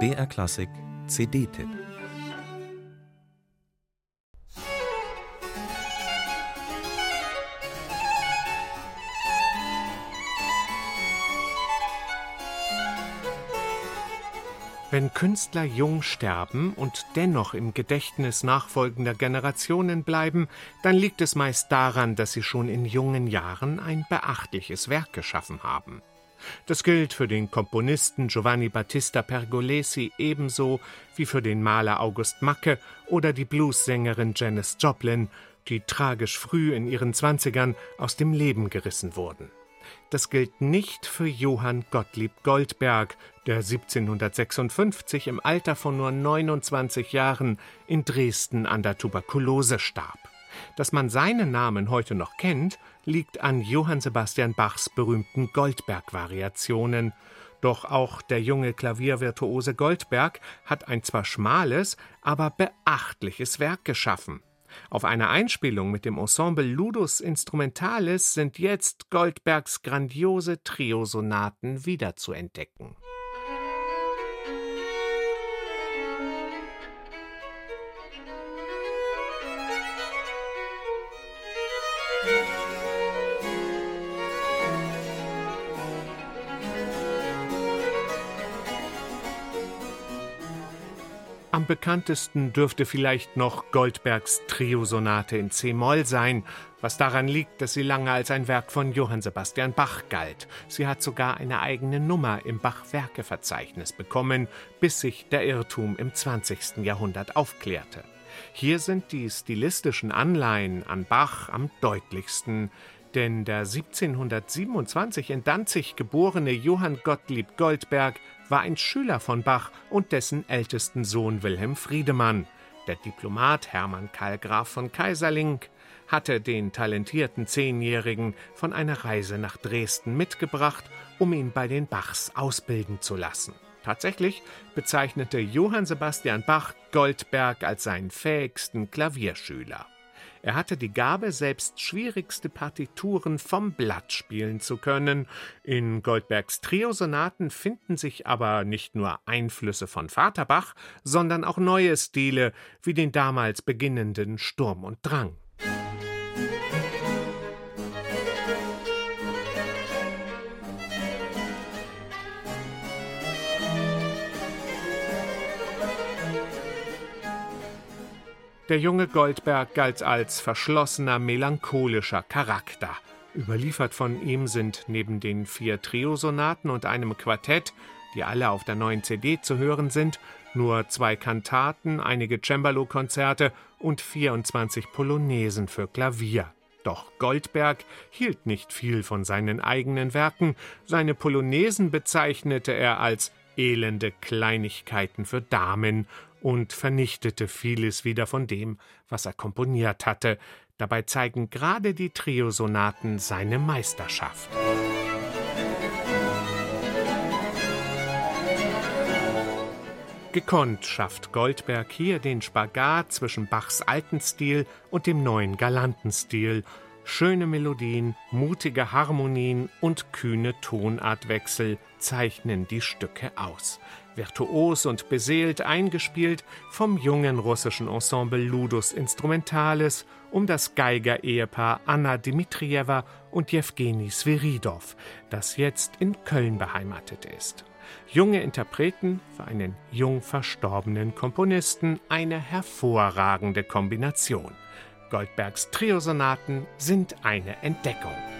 BR Klassik CD-Tipp Wenn Künstler jung sterben und dennoch im Gedächtnis nachfolgender Generationen bleiben, dann liegt es meist daran, dass sie schon in jungen Jahren ein beachtliches Werk geschaffen haben. Das gilt für den Komponisten Giovanni Battista Pergolesi ebenso wie für den Maler August Macke oder die Bluessängerin Janis Joplin, die tragisch früh in ihren Zwanzigern aus dem Leben gerissen wurden. Das gilt nicht für Johann Gottlieb Goldberg, der 1756 im Alter von nur 29 Jahren in Dresden an der Tuberkulose starb. Dass man seinen Namen heute noch kennt, liegt an Johann Sebastian Bachs berühmten Goldberg-Variationen. Doch auch der junge Klaviervirtuose Goldberg hat ein zwar schmales, aber beachtliches Werk geschaffen. Auf einer Einspielung mit dem Ensemble Ludus Instrumentalis sind jetzt Goldbergs grandiose Triosonaten wiederzuentdecken. Am bekanntesten dürfte vielleicht noch Goldbergs Triosonate in C-Moll sein, was daran liegt, dass sie lange als ein Werk von Johann Sebastian Bach galt. Sie hat sogar eine eigene Nummer im Bach-Werke-Verzeichnis bekommen, bis sich der Irrtum im 20. Jahrhundert aufklärte. Hier sind die stilistischen Anleihen an Bach am deutlichsten, denn der 1727 in Danzig geborene Johann Gottlieb Goldberg war ein Schüler von Bach und dessen ältesten Sohn Wilhelm Friedemann. Der Diplomat Hermann Karl Graf von Kaiserling hatte den talentierten Zehnjährigen von einer Reise nach Dresden mitgebracht, um ihn bei den Bachs ausbilden zu lassen. Tatsächlich bezeichnete Johann Sebastian Bach Goldberg als seinen fähigsten Klavierschüler. Er hatte die Gabe, selbst schwierigste Partituren vom Blatt spielen zu können. In Goldbergs Triosonaten finden sich aber nicht nur Einflüsse von Vaterbach, sondern auch neue Stile, wie den damals beginnenden Sturm und Drang. Der junge Goldberg galt als verschlossener, melancholischer Charakter. Überliefert von ihm sind neben den vier Triosonaten und einem Quartett, die alle auf der neuen CD zu hören sind, nur zwei Kantaten, einige Cembalo-Konzerte und 24 Polonaisen für Klavier. Doch Goldberg hielt nicht viel von seinen eigenen Werken. Seine Polonaisen bezeichnete er als elende Kleinigkeiten für Damen und vernichtete vieles wieder von dem, was er komponiert hatte. Dabei zeigen gerade die Triosonaten seine Meisterschaft. Gekonnt schafft Goldberg hier den Spagat zwischen Bachs alten Stil und dem neuen galanten Stil. Schöne Melodien, mutige Harmonien und kühne Tonartwechsel zeichnen die Stücke aus virtuos und beseelt eingespielt vom jungen russischen Ensemble Ludus Instrumentalis um das Geiger-Ehepaar Anna Dmitrijewa und Jewgeni Sviridow, das jetzt in Köln beheimatet ist. Junge Interpreten für einen jung verstorbenen Komponisten eine hervorragende Kombination. Goldbergs Triosonaten sind eine Entdeckung.